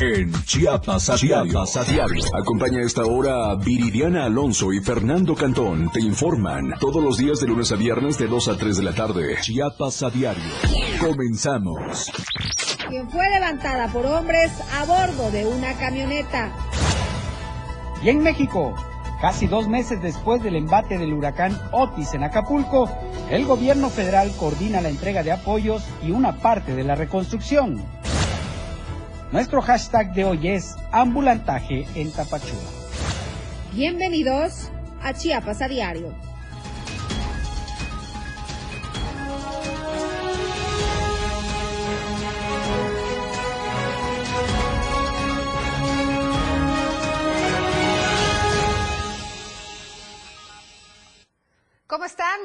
en Chiapas a diario. Acompaña a esta hora Viridiana Alonso y Fernando Cantón. Te informan todos los días de lunes a viernes de 2 a 3 de la tarde. Chiapas a diario. Comenzamos. Quien fue levantada por hombres a bordo de una camioneta. Y en México, casi dos meses después del embate del huracán Otis en Acapulco, el gobierno federal coordina la entrega de apoyos y una parte de la reconstrucción. Nuestro hashtag de hoy es ambulantaje en Tapachula. Bienvenidos a Chiapas a Diario.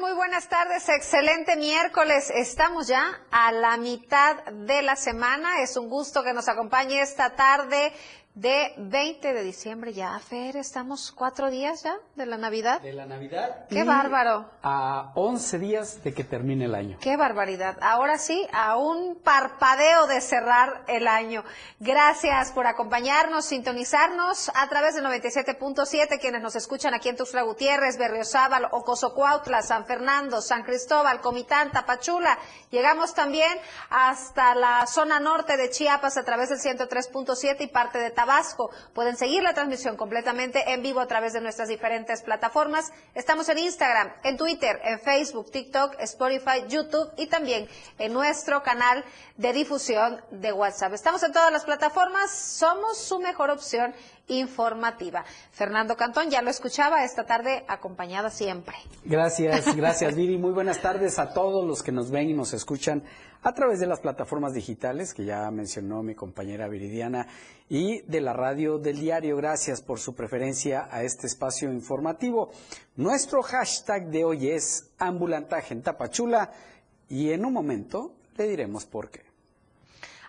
Muy buenas tardes, excelente miércoles. Estamos ya a la mitad de la semana. Es un gusto que nos acompañe esta tarde de 20 de diciembre ya, Fer, estamos cuatro días ya de la Navidad. De la Navidad. Qué bárbaro. A 11 días de que termine el año. Qué barbaridad. Ahora sí, a un parpadeo de cerrar el año. Gracias por acompañarnos, sintonizarnos a través de 97.7, quienes nos escuchan aquí en Tuxtla Gutiérrez, Berriozábal, Ocosocuautla, San Fernando, San Cristóbal, Comitán, Tapachula. Llegamos también hasta la zona norte de Chiapas a través del 103.7 y parte de Tabasco. Pueden seguir la transmisión completamente en vivo a través de nuestras diferentes plataformas. Estamos en Instagram, en Twitter, en Facebook, TikTok, Spotify, YouTube y también en nuestro canal de difusión de WhatsApp. Estamos en todas las plataformas, somos su mejor opción informativa. Fernando Cantón, ya lo escuchaba esta tarde, acompañada siempre. Gracias, gracias Viri. Muy buenas tardes a todos los que nos ven y nos escuchan a través de las plataformas digitales que ya mencionó mi compañera Viridiana y de la radio del diario. Gracias por su preferencia a este espacio informativo. Nuestro hashtag de hoy es ambulantaje en Tapachula y en un momento le diremos por qué.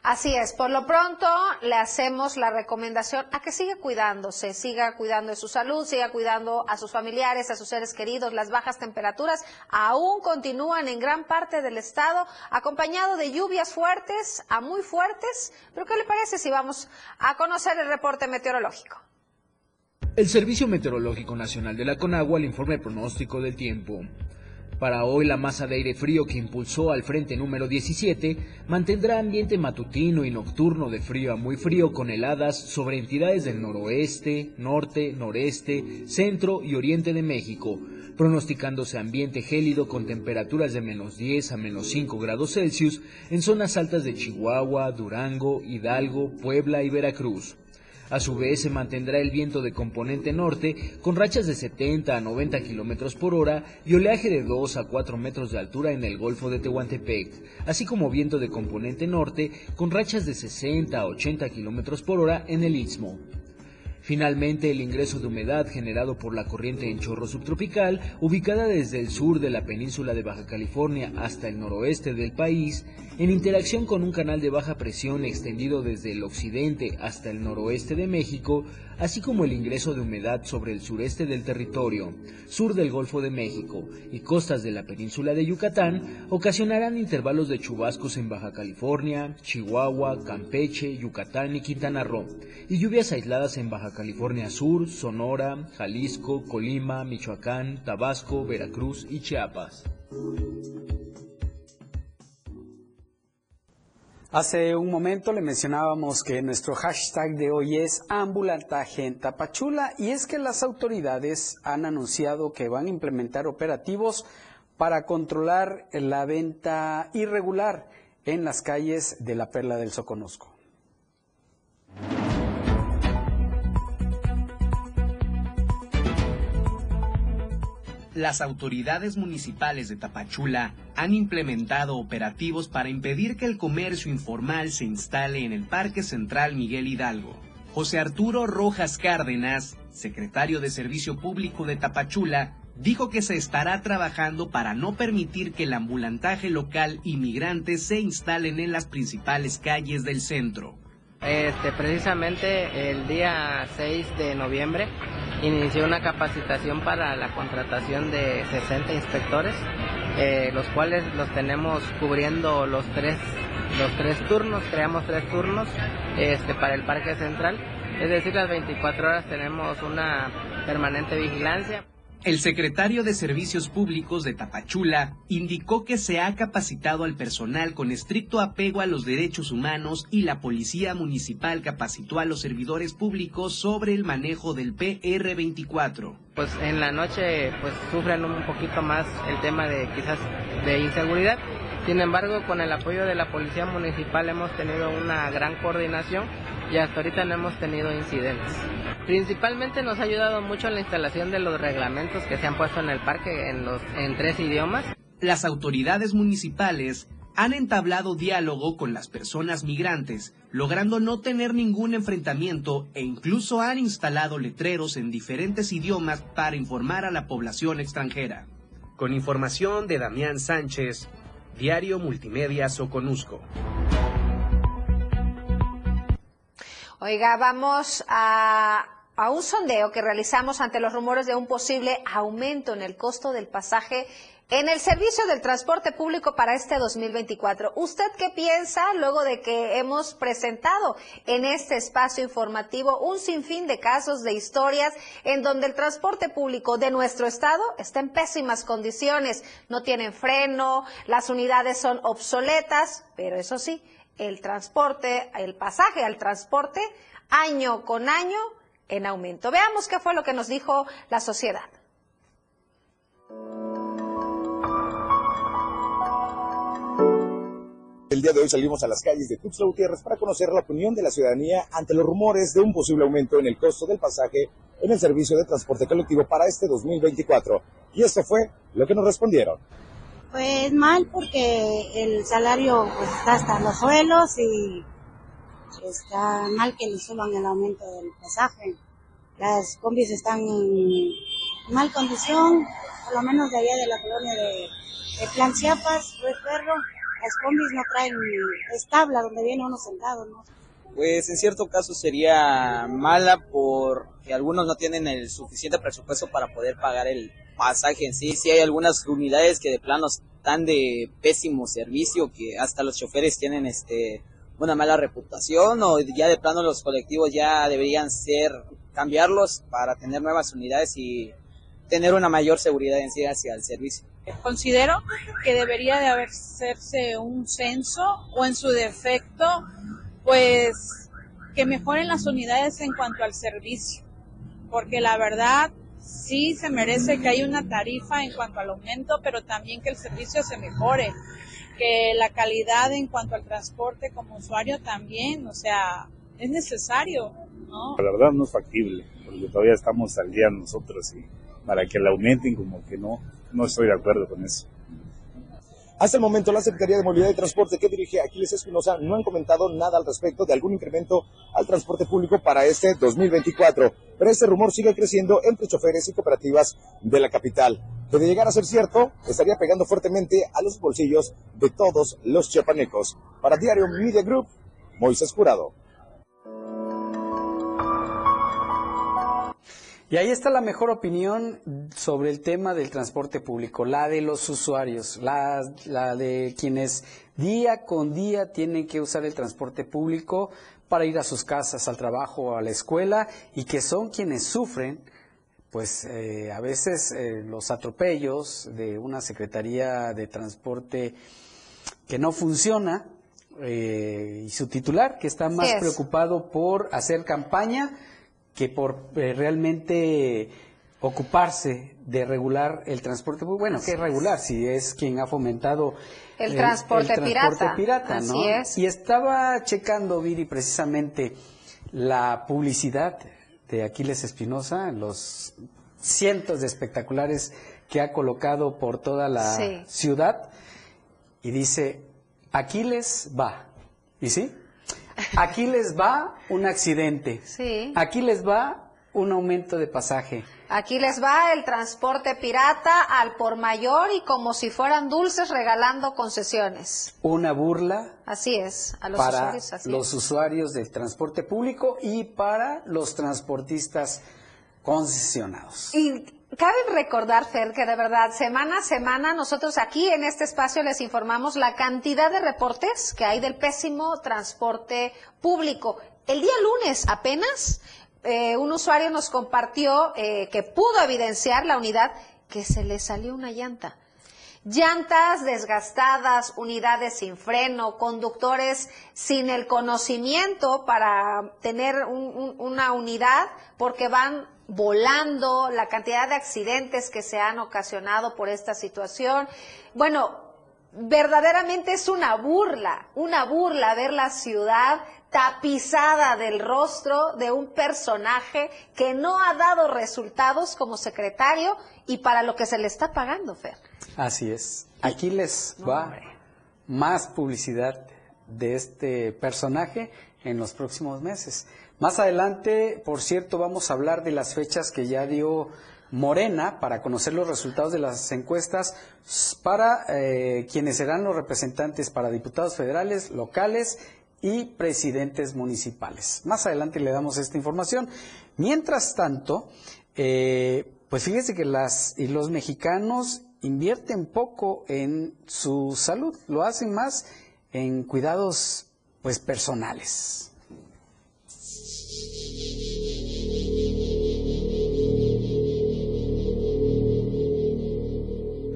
Así es, por lo pronto le hacemos la recomendación a que siga cuidándose, siga cuidando de su salud, siga cuidando a sus familiares, a sus seres queridos. Las bajas temperaturas aún continúan en gran parte del estado, acompañado de lluvias fuertes a muy fuertes. Pero ¿qué le parece si vamos a conocer el reporte meteorológico? El Servicio Meteorológico Nacional de la Conagua le informa el pronóstico del tiempo. Para hoy la masa de aire frío que impulsó al frente número 17 mantendrá ambiente matutino y nocturno de frío a muy frío con heladas sobre entidades del noroeste, norte, noreste, centro y oriente de México, pronosticándose ambiente gélido con temperaturas de menos 10 a menos 5 grados Celsius en zonas altas de Chihuahua, Durango, Hidalgo, Puebla y Veracruz. A su vez, se mantendrá el viento de componente norte con rachas de 70 a 90 kilómetros por hora y oleaje de 2 a 4 metros de altura en el Golfo de Tehuantepec, así como viento de componente norte con rachas de 60 a 80 kilómetros por hora en el Istmo. Finalmente, el ingreso de humedad generado por la corriente en chorro subtropical, ubicada desde el sur de la península de Baja California hasta el noroeste del país, en interacción con un canal de baja presión extendido desde el occidente hasta el noroeste de México, así como el ingreso de humedad sobre el sureste del territorio, sur del Golfo de México y costas de la península de Yucatán, ocasionarán intervalos de chubascos en Baja California, Chihuahua, Campeche, Yucatán y Quintana Roo, y lluvias aisladas en Baja California Sur, Sonora, Jalisco, Colima, Michoacán, Tabasco, Veracruz y Chiapas. Hace un momento le mencionábamos que nuestro hashtag de hoy es ambulantaje en Tapachula y es que las autoridades han anunciado que van a implementar operativos para controlar la venta irregular en las calles de la Perla del Soconusco. Las autoridades municipales de Tapachula han implementado operativos para impedir que el comercio informal se instale en el Parque Central Miguel Hidalgo. José Arturo Rojas Cárdenas, secretario de Servicio Público de Tapachula, dijo que se estará trabajando para no permitir que el ambulantaje local inmigrante se instalen en las principales calles del centro. Este, precisamente el día 6 de noviembre inició una capacitación para la contratación de 60 inspectores, eh, los cuales los tenemos cubriendo los tres los tres turnos, creamos tres turnos este, para el Parque Central. Es decir, las 24 horas tenemos una permanente vigilancia. El secretario de Servicios Públicos de Tapachula indicó que se ha capacitado al personal con estricto apego a los derechos humanos y la Policía Municipal capacitó a los servidores públicos sobre el manejo del PR24. Pues en la noche pues sufren un poquito más el tema de quizás de inseguridad. Sin embargo, con el apoyo de la Policía Municipal hemos tenido una gran coordinación y hasta ahorita no hemos tenido incidentes. Principalmente nos ha ayudado mucho la instalación de los reglamentos que se han puesto en el parque en, los, en tres idiomas. Las autoridades municipales han entablado diálogo con las personas migrantes, logrando no tener ningún enfrentamiento e incluso han instalado letreros en diferentes idiomas para informar a la población extranjera. Con información de Damián Sánchez, Diario Multimedia Soconusco. Oiga, vamos a a un sondeo que realizamos ante los rumores de un posible aumento en el costo del pasaje en el servicio del transporte público para este 2024. ¿Usted qué piensa luego de que hemos presentado en este espacio informativo un sinfín de casos, de historias en donde el transporte público de nuestro estado está en pésimas condiciones? No tienen freno, las unidades son obsoletas, pero eso sí, el transporte, el pasaje al transporte, año con año, en aumento. Veamos qué fue lo que nos dijo la sociedad. El día de hoy salimos a las calles de Tuxtla Gutiérrez para conocer la opinión de la ciudadanía ante los rumores de un posible aumento en el costo del pasaje en el servicio de transporte colectivo para este 2024. Y esto fue lo que nos respondieron. Pues mal porque el salario pues, está hasta los suelos y está mal que le suban el aumento del pasaje. Las combis están en mal condición, por lo menos de allá de la colonia de, de Plan Chiapas, Perro, las combis no traen establa donde viene uno sentado, ¿no? Pues en cierto caso sería mala porque algunos no tienen el suficiente presupuesto para poder pagar el pasaje en sí. Sí hay algunas unidades que de plano están de pésimo servicio, que hasta los choferes tienen este una mala reputación o ya de plano los colectivos ya deberían ser cambiarlos para tener nuevas unidades y tener una mayor seguridad en sí hacia el servicio. Considero que debería de hacerse un censo o en su defecto, pues que mejoren las unidades en cuanto al servicio, porque la verdad sí se merece que haya una tarifa en cuanto al aumento, pero también que el servicio se mejore que la calidad en cuanto al transporte como usuario también, o sea, es necesario, ¿no? La verdad no es factible, porque todavía estamos al día nosotros y para que la aumenten como que no, no estoy de acuerdo con eso. Hasta el momento, la Secretaría de Movilidad y Transporte que dirige Aquiles Espinosa no han comentado nada al respecto de algún incremento al transporte público para este 2024, pero este rumor sigue creciendo entre choferes y cooperativas de la capital, que de llegar a ser cierto, estaría pegando fuertemente a los bolsillos de todos los chiapanecos. Para Diario Media Group, Moisés Jurado. Y ahí está la mejor opinión sobre el tema del transporte público, la de los usuarios, la, de quienes día con día tienen que usar el transporte público para ir a sus casas, al trabajo a la escuela y que son quienes sufren pues eh, a veces eh, los atropellos de una Secretaría de Transporte que no funciona eh, y su titular que está más preocupado por hacer campaña que por eh, realmente ocuparse de regular el transporte, bueno, ¿qué regular? Si es quien ha fomentado el, transporte, pirata. ¿no? Y estaba checando, Viri, precisamente la publicidad de Aquiles Espinosa, los cientos de espectaculares que ha colocado por toda la ciudad, y dice, Aquiles va. ¿Y sí? Aquí les va un accidente. Sí. Aquí les va un aumento de pasaje. Aquí les va el transporte pirata al por mayor y como si fueran dulces regalando concesiones. Una burla. Así es, a los para los usuarios del transporte público y para los transportistas concesionados. Y cabe recordar, Fer, que de verdad, semana a semana, nosotros aquí en este espacio les informamos la cantidad de reportes que hay del pésimo transporte público. El día lunes apenas, eh, un usuario nos compartió eh, que pudo evidenciar la unidad que se le salió una llanta. Llantas desgastadas, unidades sin freno, conductores sin el conocimiento para tener una unidad porque van volando, la cantidad de accidentes que se han ocasionado por esta situación. Bueno, verdaderamente es una burla, una burla ver la ciudad tapizada del rostro de un personaje que no ha dado resultados como secretario y para lo que se le está pagando, Fer. Así es. Aquí les va más publicidad de este personaje en los próximos meses. Más adelante, por cierto, vamos a hablar de las fechas que ya dio Morena para conocer los resultados de las encuestas para eh, quienes serán los representantes para diputados federales, locales y presidentes municipales. Más adelante le damos esta información. Mientras tanto, eh, pues fíjese que las y los mexicanos invierten poco en su salud, lo hacen más en cuidados pues personales.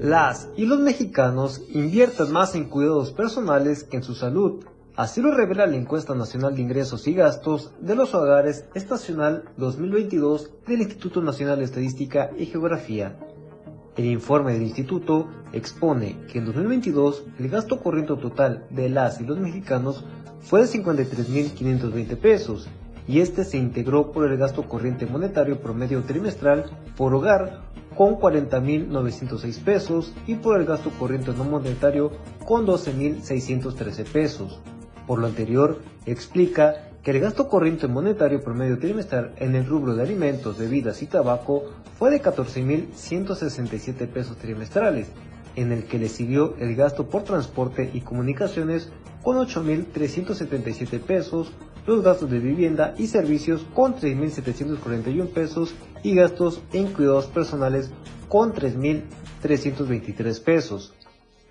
Las y los mexicanos invierten más en cuidados personales que en su salud. Así lo revela la encuesta nacional de ingresos y gastos de los hogares estacional 2022 del Instituto Nacional de Estadística y Geografía. El informe del instituto expone que en 2022 el gasto corriente total de las y los mexicanos fue de 53.520 pesos y este se integró por el gasto corriente monetario promedio trimestral por hogar con 40.906 pesos y por el gasto corriente no monetario con 12.613 pesos. Por lo anterior, explica que el gasto corriente monetario promedio trimestral en el rubro de alimentos, bebidas y tabaco fue de 14.167 pesos trimestrales, en el que le siguió el gasto por transporte y comunicaciones con 8.377 pesos, los gastos de vivienda y servicios con 3.741 pesos y gastos en cuidados personales con 3.323 pesos.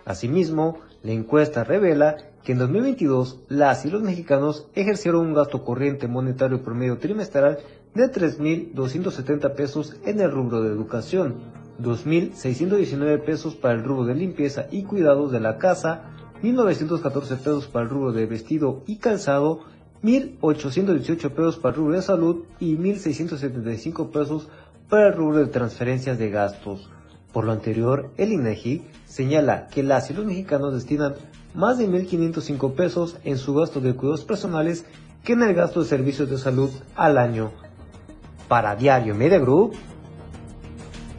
Asimismo, la encuesta revela que en 2022 las y los mexicanos ejercieron un gasto corriente monetario promedio trimestral de 3.270 pesos en el rubro de educación, 2.619 pesos para el rubro de limpieza y cuidados de la casa, 1.914 pesos para el rubro de vestido y calzado, 1.818 pesos para el rubro de salud y 1.675 pesos para el rubro de transferencias de gastos. Por lo anterior, el INEGI señala que las y los mexicanos destinan más de 1.505 pesos en su gasto de cuidados personales que en el gasto de servicios de salud al año. Para Diario Media Group,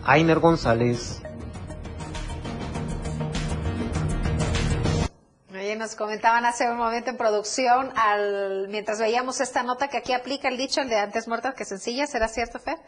Ainer González. Nos comentaban hace un momento en producción, al, mientras veíamos esta nota, que aquí aplica el dicho, el de antes muertas que sencillas, ¿será cierto, Fer?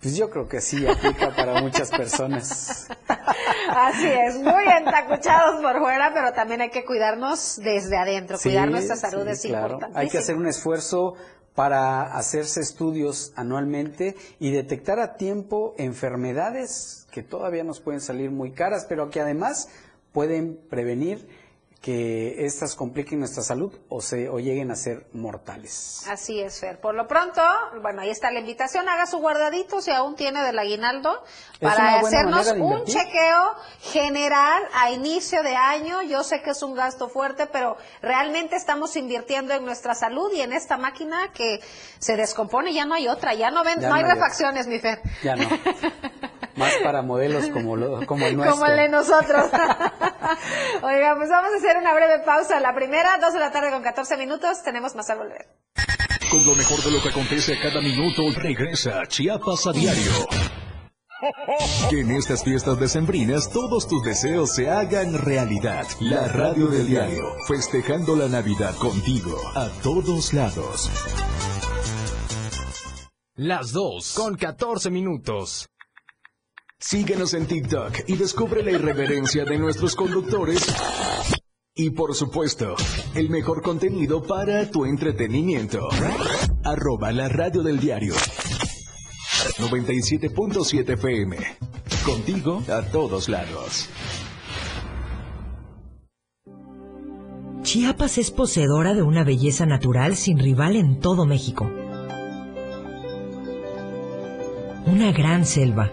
Pues yo creo que sí, aplica para muchas personas. Así es, muy entacuchados por fuera, pero también hay que cuidarnos desde adentro, cuidar nuestra salud es importante. Hay que hacer un esfuerzo para hacerse estudios anualmente y detectar a tiempo enfermedades que todavía nos pueden salir muy caras, pero que además pueden prevenir que estas compliquen nuestra salud o, se, o lleguen a ser mortales. Así es, Fer. Por lo pronto, bueno, ahí está la invitación. Haga su guardadito si aún tiene del aguinaldo para hacernos un chequeo general a inicio de año. Yo sé que es un gasto fuerte, pero realmente estamos invirtiendo en nuestra salud y en esta máquina que se descompone. Ya no hay otra, ya no, ven, no, hay refacciones, mi Fer. Ya no. Más para modelos como, lo, como el nuestro. Como el de nosotros. Oiga, pues vamos a hacer una breve pausa. La primera, dos de la tarde con 14 minutos. Tenemos más al volver. Con lo mejor de lo que acontece cada minuto, regresa Chiapas a diario. Que en estas fiestas decembrinas todos tus deseos se hagan realidad. La radio del diario, festejando la Navidad contigo, a todos lados. Las dos con 14 minutos. Síguenos en TikTok y descubre la irreverencia de nuestros conductores. Y por supuesto, el mejor contenido para tu entretenimiento. Arroba la radio del diario. 97.7 FM. Contigo a todos lados. Chiapas es poseedora de una belleza natural sin rival en todo México. Una gran selva,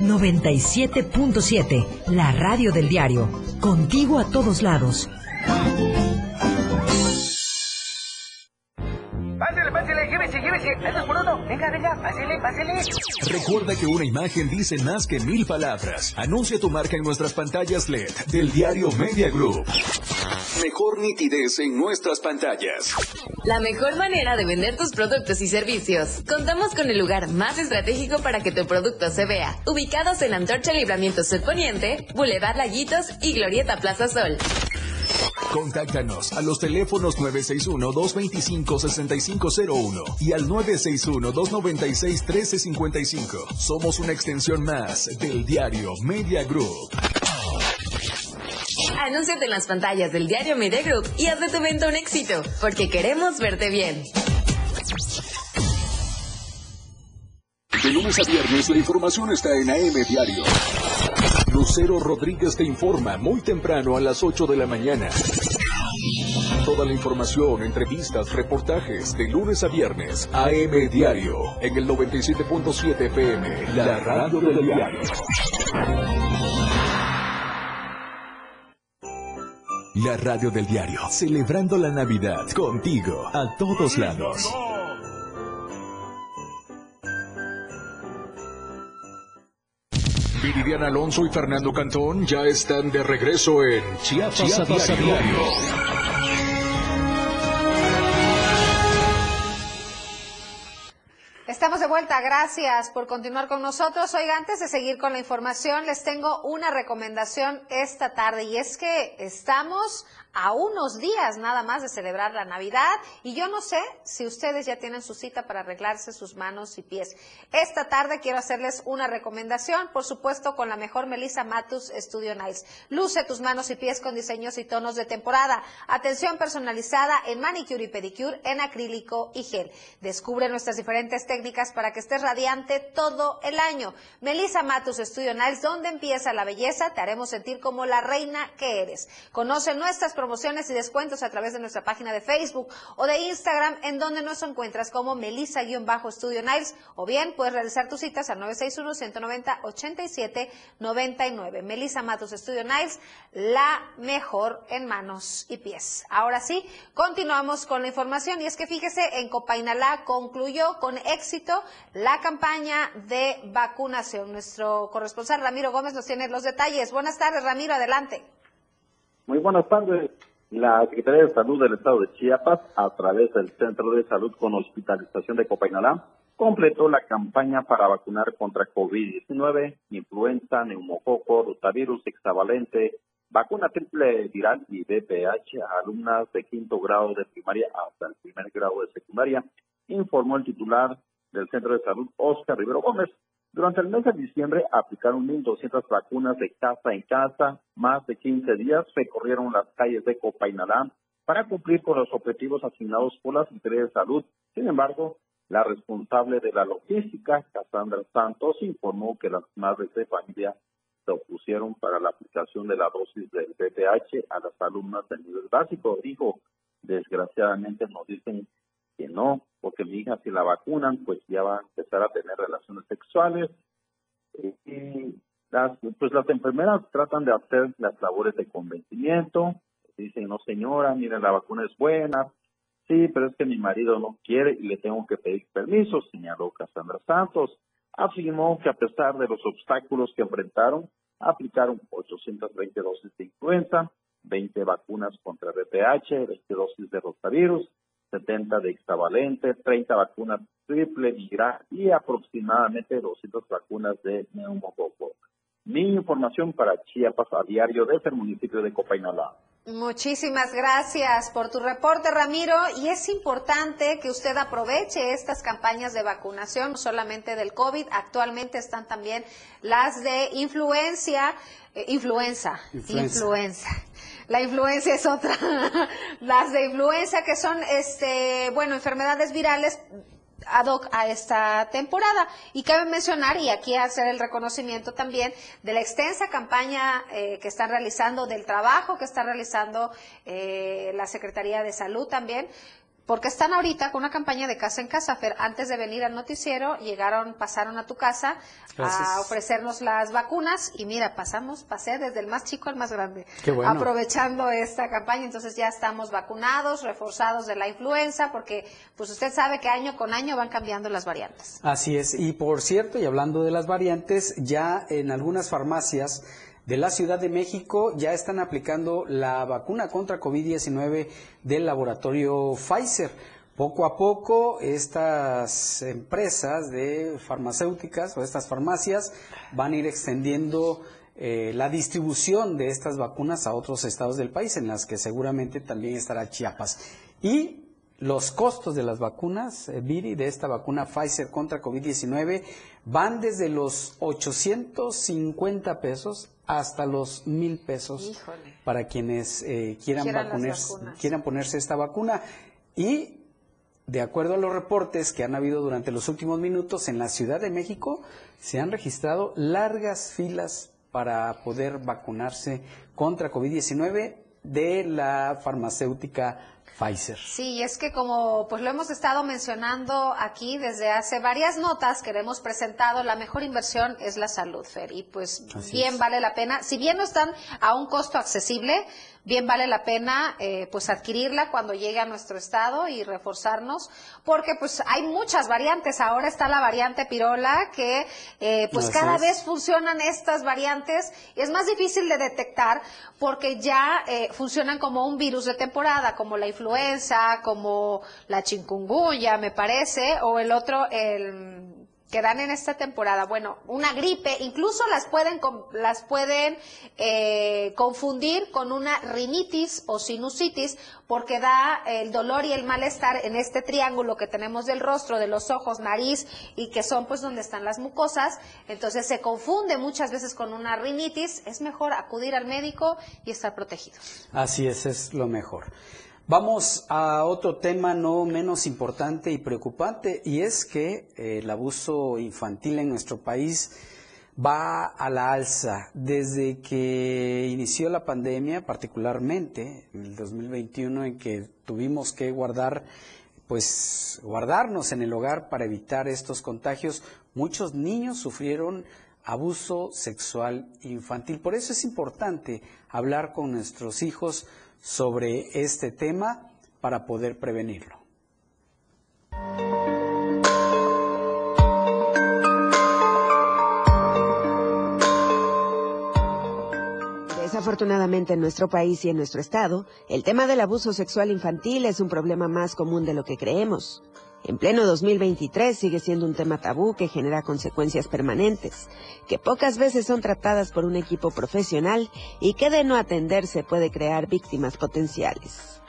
97.7, la radio del diario. Contigo a todos lados. Pásale, pásale, llévese, llévese. Por uno. Venga, venga, pásale, pásale. Recuerda que una imagen dice más que mil palabras. Anuncia tu marca en nuestras pantallas LED del diario Media Group. Mejor nitidez en nuestras pantallas. La mejor manera de vender tus productos y servicios. Contamos con el lugar más estratégico para que tu producto se vea. Ubicados en Antorcha Libramiento Sur Poniente, Boulevard Laguitos y Glorieta Plaza Sol. Contáctanos a los teléfonos 961-225-6501 y al 961-296-1355. Somos una extensión más del diario Media Group. Anúnciate en las pantallas del diario Media Group y haz de tu evento un éxito, porque queremos verte bien. De lunes a viernes la información está en AM Diario. Lucero Rodríguez te informa muy temprano a las 8 de la mañana. Toda la información, entrevistas, reportajes de lunes a viernes. AM Diario en el 97.7 FM, la radio del diario. La radio del diario, celebrando la Navidad contigo a todos lados. Viridiana Alonso y Fernando Cantón ya están de regreso en Chiapas, Chiapas a a diario. Vuelta, gracias por continuar con nosotros. Oiga, antes de seguir con la información, les tengo una recomendación esta tarde y es que estamos a unos días nada más de celebrar la Navidad y yo no sé si ustedes ya tienen su cita para arreglarse sus manos y pies. Esta tarde quiero hacerles una recomendación, por supuesto con la mejor Melissa Matus Studio Nights. Luce tus manos y pies con diseños y tonos de temporada. Atención personalizada en manicure y pedicure en acrílico y gel. Descubre nuestras diferentes técnicas para que estés radiante todo el año. Melissa Matus Studio Nights, donde empieza la belleza, te haremos sentir como la reina que eres. Conoce nuestras promociones y descuentos a través de nuestra página de Facebook o de Instagram, en donde nos encuentras como Melissa-Studio Nights, o bien puedes realizar tus citas al 961-190-8799. Melissa Matos Studio Nights, la mejor en manos y pies. Ahora sí, continuamos con la información y es que fíjese, en Copainalá concluyó con éxito la campaña de vacunación. Nuestro corresponsal Ramiro Gómez nos tiene los detalles. Buenas tardes, Ramiro, adelante. Muy buenas tardes. La Secretaría de Salud del Estado de Chiapas, a través del Centro de Salud con Hospitalización de Copainalá, completó la campaña para vacunar contra COVID-19, influenza, neumococo, rotavirus, hexavalente, vacuna triple viral y VPH a alumnas de quinto grado de primaria hasta el primer grado de secundaria, informó el titular del Centro de Salud, Oscar Rivero Gómez. Durante el mes de diciembre aplicaron 1.200 vacunas de casa en casa. Más de 15 días recorrieron las calles de Copainalá para cumplir con los objetivos asignados por la Secretaría de Salud. Sin embargo, la responsable de la logística, Cassandra Santos, informó que las madres de familia se opusieron para la aplicación de la dosis del VPH a las alumnas del nivel básico. Dijo, desgraciadamente nos dicen que no, porque mi hija si la vacunan, pues ya va a empezar a tener relaciones sexuales. Y las, pues las enfermeras tratan de hacer las labores de convencimiento. Dicen, no señora, mire, la vacuna es buena. Sí, pero es que mi marido no quiere y le tengo que pedir permiso, señaló Cassandra Santos. Afirmó que a pesar de los obstáculos que enfrentaron, aplicaron 820 dosis de influenza, 20 vacunas contra VPH, 20 dosis de rotavirus, 70 de hexavalente, 30 vacunas triple viral y aproximadamente 200 vacunas de neumococo. Mi información para Chiapas a diario desde el municipio de Copainalá. Muchísimas gracias por tu reporte, Ramiro. Y es importante que usted aproveche estas campañas de vacunación, no solamente del COVID, actualmente están también las de influencia, eh, influenza, influenza. La influencia es otra. las de influenza que son, este, bueno, enfermedades virales ad hoc a esta temporada. Y cabe mencionar, y aquí hacer el reconocimiento también, de la extensa campaña eh, que están realizando, del trabajo que está realizando eh, la Secretaría de Salud también, porque están ahorita con una campaña de casa en casa. Fer, antes de venir al noticiero, llegaron, pasaron a tu casa a ofrecernos las vacunas y mira, pasamos, pasé desde el más chico al más grande, aprovechando esta campaña. Entonces ya estamos vacunados, reforzados de la influenza, porque pues usted sabe que año con año van cambiando las variantes. Así es. Y por cierto, y hablando de las variantes, ya en algunas farmacias de la Ciudad de México ya están aplicando la vacuna contra COVID-19 del laboratorio Pfizer. Poco a poco estas empresas de farmacéuticas o estas farmacias van a ir extendiendo eh, la distribución de estas vacunas a otros estados del país, en las que seguramente también estará Chiapas. Y los costos de las vacunas, eh, Viri, de esta vacuna Pfizer contra COVID-19, van desde los 850 pesos hasta los mil pesos para quienes eh, quieran, quieran ponerse esta vacuna. Y de acuerdo a los reportes que han habido durante los últimos minutos, en la Ciudad de México se han registrado largas filas para poder vacunarse contra COVID-19 de la farmacéutica Pfizer. Sí, es que como pues lo hemos estado mencionando aquí desde hace varias notas que hemos presentado, la mejor inversión es la salud, Fer, y pues bien vale la pena, si bien no están a un costo accesible, bien vale la pena eh, pues adquirirla cuando llegue a nuestro estado y reforzarnos, porque pues hay muchas variantes. Ahora está la variante pirola que eh, pues cada vez funcionan estas variantes y es más difícil de detectar porque ya eh, funcionan como un virus de temporada, como la influenza, como la chikungunya, me parece, o el otro, el que dan en esta temporada, bueno, una gripe, incluso las pueden, las pueden eh, confundir con una rinitis o sinusitis, porque da el dolor y el malestar en este triángulo que tenemos del rostro, de los ojos, nariz, y que son pues donde están las mucosas, entonces se confunde muchas veces con una rinitis, es mejor acudir al médico y estar protegido. Así es, es lo mejor. Vamos a otro tema no menos importante y preocupante y es que eh, el abuso infantil en nuestro país va a la alza. Desde que inició la pandemia, particularmente en el 2021, en que tuvimos que guardar, pues guardarnos en el hogar para evitar estos contagios, muchos niños sufrieron abuso sexual infantil. Por eso es importante hablar con nuestros hijos sobre este tema para poder prevenirlo. Desafortunadamente en nuestro país y en nuestro estado, el tema del abuso sexual infantil es un problema más común de lo que creemos. En pleno 2023 sigue siendo un tema tabú que genera consecuencias permanentes, que pocas veces son tratadas por un equipo profesional y que de no atenderse puede crear víctimas potenciales.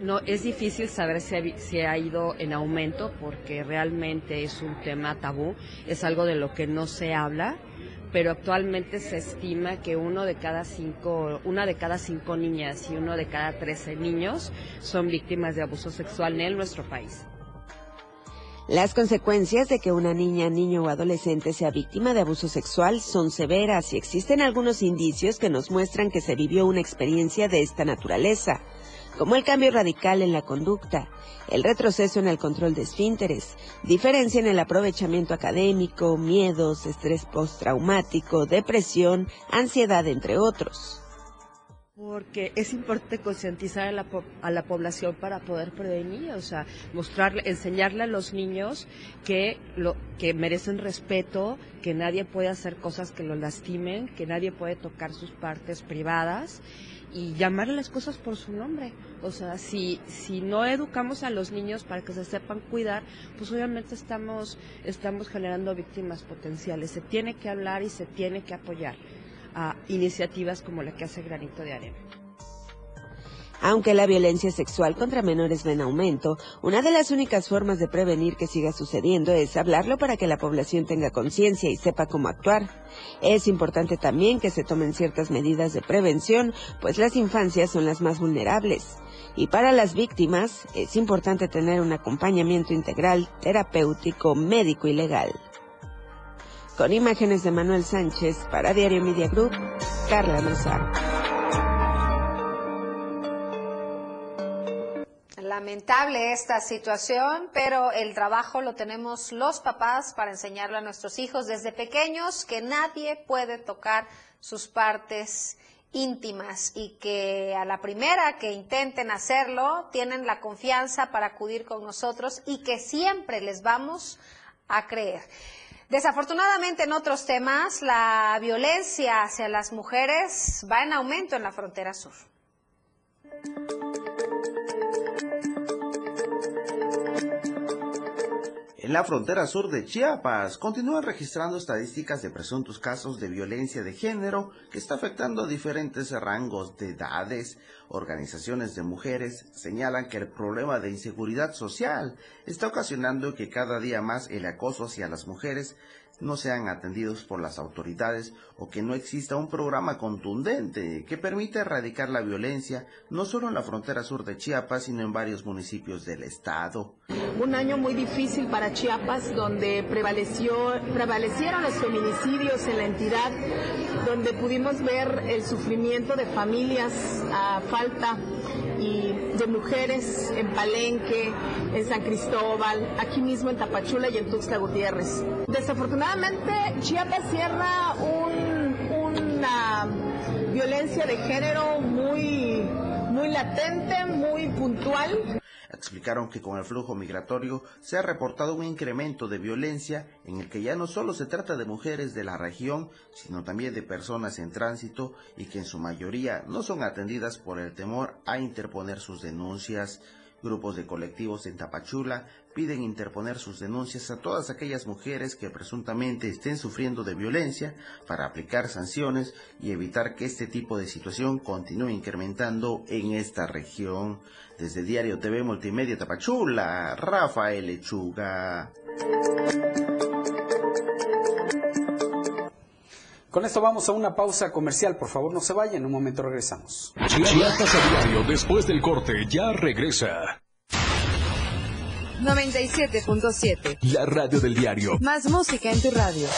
No, es difícil saber si ha, si ha, ido en aumento porque realmente es un tema tabú, es algo de lo que no se habla, pero actualmente se estima que uno de cada cinco, una de cada cinco niñas y uno de cada trece niños son víctimas de abuso sexual en nuestro país. Las consecuencias de que una niña, niño o adolescente sea víctima de abuso sexual son severas y existen algunos indicios que nos muestran que se vivió una experiencia de esta naturaleza, como el cambio radical en la conducta, el retroceso en el control de esfínteres, diferencia en el aprovechamiento académico, miedos, estrés postraumático, depresión, ansiedad, entre otros porque es importante concientizar a la, a la población para poder prevenir, o sea, mostrarle, enseñarle a los niños que lo que merecen respeto, que nadie puede hacer cosas que lo lastimen, que nadie puede tocar sus partes privadas y llamar las cosas por su nombre. O sea, si, si no educamos a los niños para que se sepan cuidar, pues obviamente estamos, estamos generando víctimas potenciales. Se tiene que hablar y se tiene que apoyar a iniciativas como la que hace Granito de Arena. Aunque la violencia sexual contra menores va en aumento, una de las únicas formas de prevenir que siga sucediendo es hablarlo para que la población tenga conciencia y sepa cómo actuar. Es importante también que se tomen ciertas medidas de prevención, pues las infancias son las más vulnerables. Y para las víctimas es importante tener un acompañamiento integral, terapéutico, médico y legal. Con imágenes de Manuel Sánchez para Diario Media Group, Carla Nazar. Lamentable esta situación, pero el trabajo lo tenemos los papás para enseñarle a nuestros hijos desde pequeños que nadie puede tocar sus partes íntimas y que a la primera que intenten hacerlo tienen la confianza para acudir con nosotros y que siempre les vamos a creer. Desafortunadamente en otros temas la violencia hacia las mujeres va en aumento en la frontera sur. En la frontera sur de Chiapas continúan registrando estadísticas de presuntos casos de violencia de género que está afectando a diferentes rangos de edades. Organizaciones de mujeres señalan que el problema de inseguridad social está ocasionando que cada día más el acoso hacia las mujeres no sean atendidos por las autoridades o que no exista un programa contundente que permita erradicar la violencia no solo en la frontera sur de Chiapas, sino en varios municipios del estado. Un año muy difícil para Chiapas, donde prevaleció, prevalecieron los feminicidios en la entidad, donde pudimos ver el sufrimiento de familias a falta de mujeres en Palenque, en San Cristóbal, aquí mismo en Tapachula y en Tuxtla Gutiérrez. Desafortunadamente, Chiapas cierra una violencia de género muy, muy latente, muy puntual. Explicaron que con el flujo migratorio se ha reportado un incremento de violencia en el que ya no solo se trata de mujeres de la región, sino también de personas en tránsito y que en su mayoría no son atendidas por el temor a interponer sus denuncias. Grupos de colectivos en Tapachula piden interponer sus denuncias a todas aquellas mujeres que presuntamente estén sufriendo de violencia para aplicar sanciones y evitar que este tipo de situación continúe incrementando en esta región. Desde Diario TV Multimedia Tapachula, Rafael Lechuga. Con esto vamos a una pausa comercial. Por favor, no se vayan. En un momento regresamos. Chiapas a diario, después del corte, ya regresa. 97.7. La radio del diario. Más música en tu radio.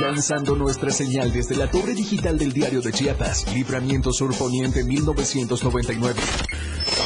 Lanzando nuestra señal desde la torre digital del diario de Chiapas, Libramiento Sur Poniente 1999.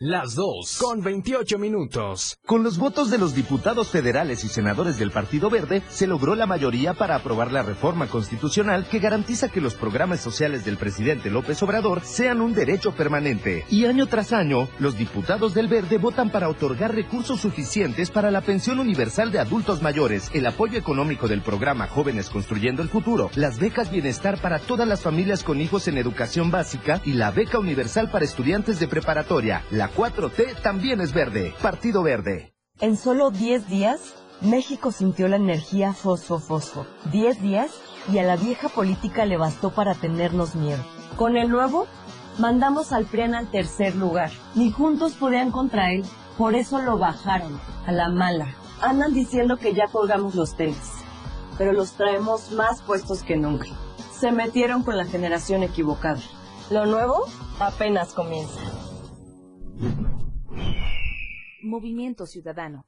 Las 2 con 28 minutos. Con los votos de los diputados federales y senadores del Partido Verde, se logró la mayoría para aprobar la reforma constitucional que garantiza que los programas sociales del presidente López Obrador sean un derecho permanente. Y año tras año, los diputados del Verde votan para otorgar recursos suficientes para la pensión universal de adultos mayores, el apoyo económico del programa Jóvenes Construyendo el Futuro, las becas bienestar para todas las familias con hijos en educación básica y la beca universal para estudiantes de preparatoria. La 4T también es verde. Partido Verde. En solo 10 días, México sintió la energía fosfo-fosfo. 10 días y a la vieja política le bastó para tenernos miedo. Con el nuevo, mandamos al PRIAN al tercer lugar. Ni juntos podían contra él, por eso lo bajaron, a la mala. Andan diciendo que ya colgamos los tenis, pero los traemos más puestos que nunca. Se metieron con la generación equivocada. Lo nuevo apenas comienza. Movimiento Ciudadano.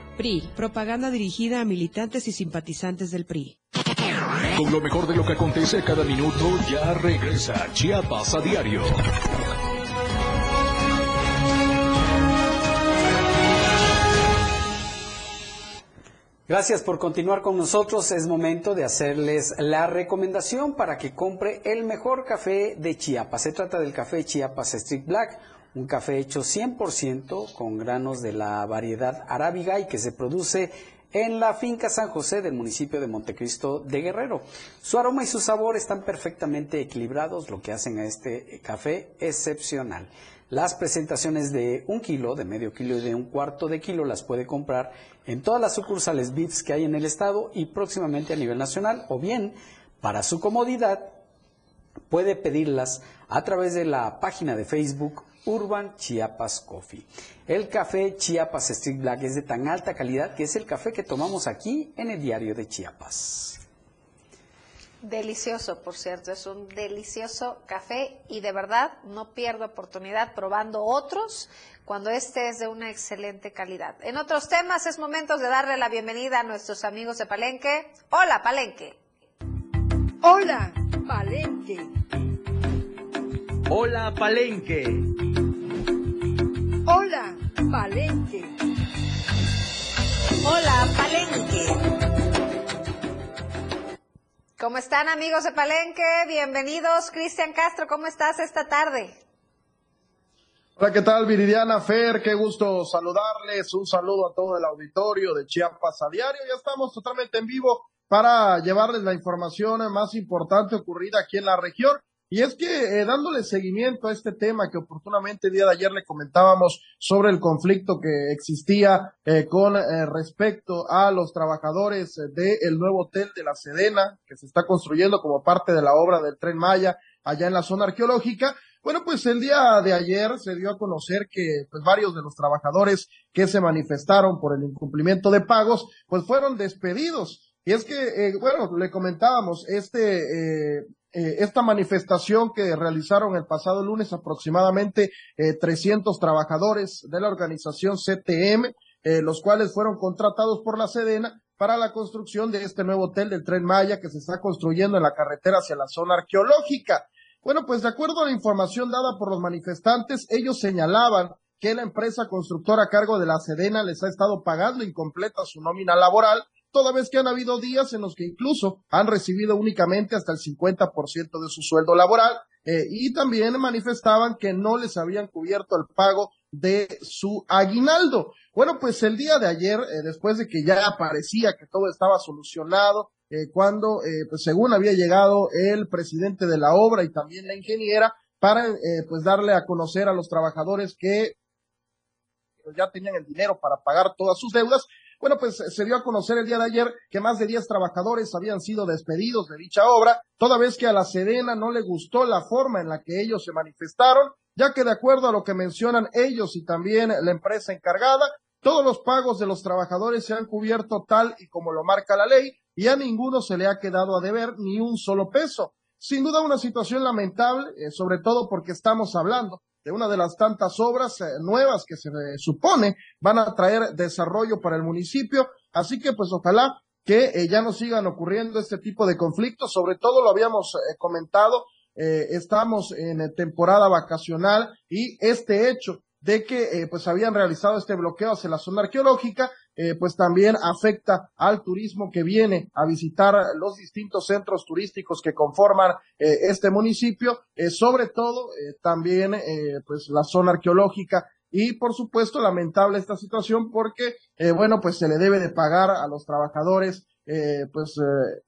PRI, propaganda dirigida a militantes y simpatizantes del PRI. Con lo mejor de lo que acontece cada minuto, ya regresa Chiapas a diario. Gracias por continuar con nosotros. Es momento de hacerles la recomendación para que compre el mejor café de Chiapas. Se trata del café Chiapas Street Black, un café hecho 100% con granos de la variedad arábiga y que se produce en la finca San José del municipio de Montecristo de Guerrero. Su aroma y su sabor están perfectamente equilibrados, lo que hacen a este café excepcional. Las presentaciones de un kilo, de medio kilo y de un cuarto de kilo las puede comprar en todas las sucursales BITS que hay en el estado y próximamente a nivel nacional o bien, para su comodidad, puede pedirlas a través de la página de Facebook Urban Chiapas Coffee. El café Chiapas Street Black es de tan alta calidad que es el café que tomamos aquí en el diario de Chiapas. Delicioso, por cierto, es un delicioso café y de verdad no pierdo oportunidad probando otros cuando este es de una excelente calidad. En otros temas es momento de darle la bienvenida a nuestros amigos de Palenque. Hola, Palenque. Hola, Palenque. Hola, Palenque. Hola, Palenque. Hola, Palenque. ¿Cómo están amigos de Palenque? Bienvenidos. Cristian Castro, ¿cómo estás esta tarde? Hola, ¿qué tal Viridiana Fer? Qué gusto saludarles. Un saludo a todo el auditorio de Chiapas a diario. Ya estamos totalmente en vivo para llevarles la información más importante ocurrida aquí en la región. Y es que eh, dándole seguimiento a este tema que oportunamente el día de ayer le comentábamos sobre el conflicto que existía eh, con eh, respecto a los trabajadores del nuevo hotel de la Sedena que se está construyendo como parte de la obra del tren Maya allá en la zona arqueológica. Bueno, pues el día de ayer se dio a conocer que pues, varios de los trabajadores que se manifestaron por el incumplimiento de pagos, pues fueron despedidos. Y es que, bueno, le comentábamos, este eh, esta manifestación que realizaron el pasado lunes aproximadamente eh, 300 trabajadores de la organización CTM, eh, los cuales fueron contratados por la Sedena para la construcción de este nuevo hotel del Tren Maya que se está construyendo en la carretera hacia la zona arqueológica. Bueno, pues de acuerdo a la información dada por los manifestantes, ellos señalaban que la empresa constructora a cargo de la Sedena les ha estado pagando incompleta su nómina laboral toda vez que han habido días en los que incluso han recibido únicamente hasta el 50% de su sueldo laboral eh, y también manifestaban que no les habían cubierto el pago de su aguinaldo. Bueno, pues el día de ayer, eh, después de que ya parecía que todo estaba solucionado, eh, cuando, pues según había llegado el presidente de la obra y también la ingeniera, para pues darle a conocer a los trabajadores que ya tenían el dinero para pagar todas sus deudas, bueno, pues se dio a conocer el día de ayer que más de 10 trabajadores habían sido despedidos de dicha obra, toda vez que a la Sedena no le gustó la forma en la que ellos se manifestaron, ya que de acuerdo a lo que mencionan ellos y también la empresa encargada, todos los pagos de los trabajadores se han cubierto tal y como lo marca la ley y a ninguno se le ha quedado a deber ni un solo peso. Sin duda una situación lamentable, eh, sobre todo porque estamos hablando de una de las tantas obras eh, nuevas que se supone van a traer desarrollo para el municipio. Así que pues ojalá que eh, ya no sigan ocurriendo este tipo de conflictos. Sobre todo lo habíamos eh, comentado, estamos en temporada vacacional y este hecho de que pues habían realizado este bloqueo hacia la zona arqueológica, eh, pues también afecta al turismo que viene a visitar los distintos centros turísticos que conforman eh, este municipio, eh, sobre todo también pues la zona arqueológica y por supuesto lamentable esta situación porque bueno pues se le debe de pagar a los trabajadores pues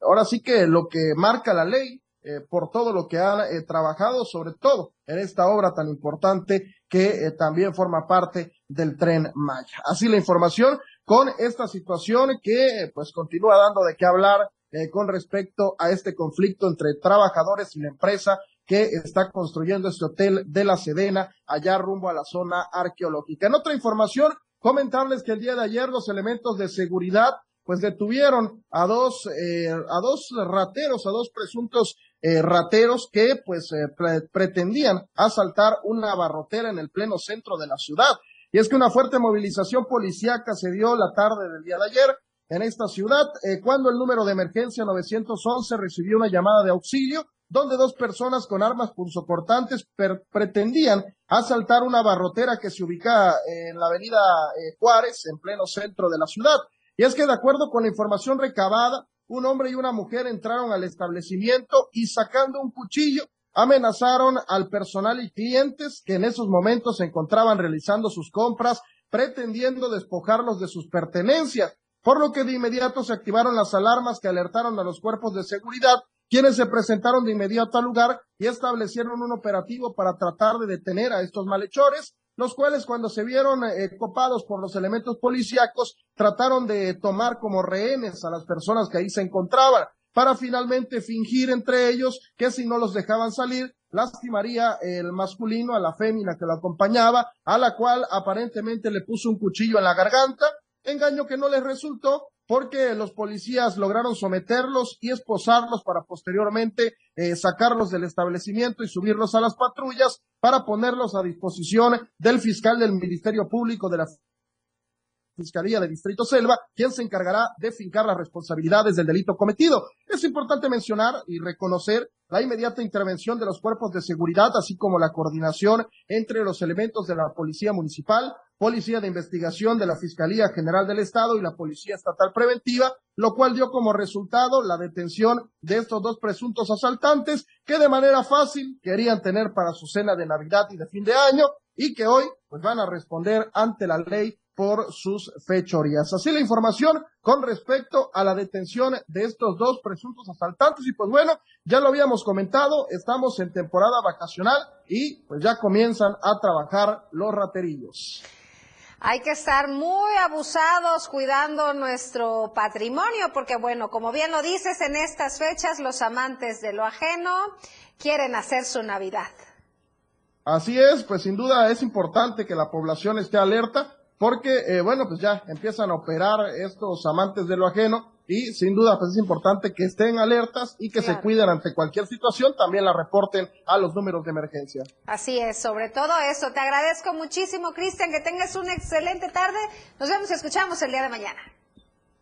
ahora sí que lo que marca la ley eh, por todo lo que ha eh, trabajado, sobre todo en esta obra tan importante que eh, también forma parte del tren Maya. Así la información con esta situación que pues continúa dando de qué hablar con respecto a este conflicto entre trabajadores y la empresa que está construyendo este hotel de la Sedena allá rumbo a la zona arqueológica. En otra información, comentarles que el día de ayer los elementos de seguridad pues detuvieron a dos, eh, a dos rateros, a dos presuntos eh, rateros que pues eh, pretendían asaltar una barrotera en el pleno centro de la ciudad. Y es que una fuerte movilización policíaca se dio la tarde del día de ayer en esta ciudad, cuando el número de emergencia 911 recibió una llamada de auxilio donde dos personas con armas punzocortantes pretendían asaltar una barrotera que se ubica en la avenida Juárez, en pleno centro de la ciudad. Y es que de acuerdo con la información recabada, un hombre y una mujer entraron al establecimiento y sacando un cuchillo amenazaron al personal y clientes que en esos momentos se encontraban realizando sus compras, pretendiendo despojarlos de sus pertenencias, por lo que de inmediato se activaron las alarmas que alertaron a los cuerpos de seguridad, quienes se presentaron de inmediato al lugar y establecieron un operativo para tratar de detener a estos malhechores, los cuales cuando se vieron eh, copados por los elementos policíacos trataron de tomar como rehenes a las personas que ahí se encontraban para finalmente fingir entre ellos que si no los dejaban salir lastimaría el masculino a la fémina que lo acompañaba, a la cual aparentemente le puso un cuchillo en la garganta, engaño que no les resultó porque los policías lograron someterlos y esposarlos para posteriormente eh, sacarlos del establecimiento y subirlos a las patrullas para ponerlos a disposición del fiscal del Ministerio Público de la Fiscalía de Distrito Selva, quien se encargará de fincar las responsabilidades del delito cometido. Es importante mencionar y reconocer la inmediata intervención de los cuerpos de seguridad, así como la coordinación entre los elementos de la Policía Municipal, Policía de Investigación de la Fiscalía General del Estado y la Policía Estatal Preventiva, lo cual dio como resultado la detención de estos dos presuntos asaltantes que de manera fácil querían tener para su cena de Navidad y de fin de año y que hoy pues van a responder ante la ley por sus fechorías. Así la información con respecto a la detención de estos dos presuntos asaltantes. Y pues bueno, ya lo habíamos comentado, estamos en temporada vacacional y pues ya comienzan a trabajar los raterillos. Hay que estar muy abusados cuidando nuestro patrimonio, porque bueno, como bien lo dices, en estas fechas los amantes de lo ajeno quieren hacer su Navidad. Así es, pues sin duda es importante que la población esté alerta porque, eh, bueno, pues ya empiezan a operar estos amantes de lo ajeno y sin duda pues es importante que estén alertas y que se cuiden ante cualquier situación, también la reporten a los números de emergencia. Así es, sobre todo eso. Te agradezco muchísimo, Cristian, que tengas una excelente tarde. Nos vemos y escuchamos el día de mañana.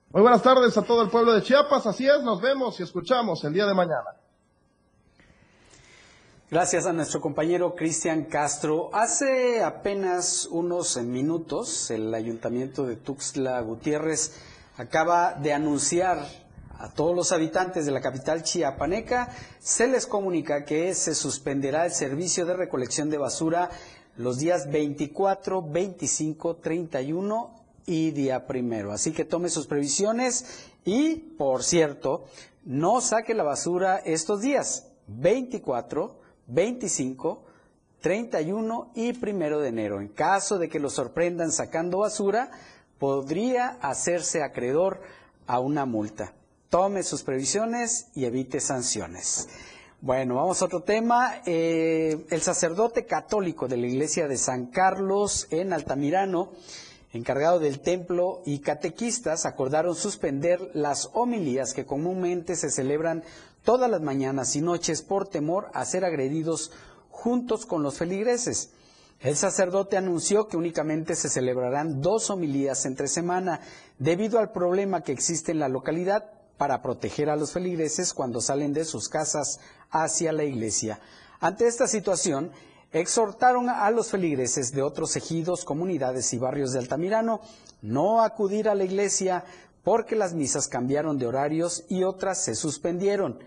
Muy buenas tardes a todo el pueblo de Chiapas, así es, nos vemos y escuchamos el día de mañana. Gracias a nuestro compañero Cristian Castro. Hace apenas unos minutos el ayuntamiento de Tuxtla Gutiérrez acaba de anunciar a todos los habitantes de la capital chiapaneca, se les comunica que se suspenderá el servicio de recolección de basura los días 24, 25, 31 y día primero. Así que tome sus previsiones y, por cierto, no saque la basura estos días, 24, 25, 31 y primero de enero. En caso de que lo sorprendan sacando basura, podría hacerse acreedor a una multa. Tome sus previsiones y evite sanciones. Bueno, vamos a otro tema. Eh, el sacerdote católico de la iglesia de San Carlos en Altamirano, encargado del templo y catequistas, acordaron suspender las homilías que comúnmente se celebran todas las mañanas y noches por temor a ser agredidos juntos con los feligreses. El sacerdote anunció que únicamente se celebrarán dos homilías entre semana debido al problema que existe en la localidad para proteger a los feligreses cuando salen de sus casas hacia la iglesia. Ante esta situación, exhortaron a los feligreses de otros ejidos, comunidades y barrios de Altamirano no acudir a la iglesia porque las misas cambiaron de horarios y otras se suspendieron.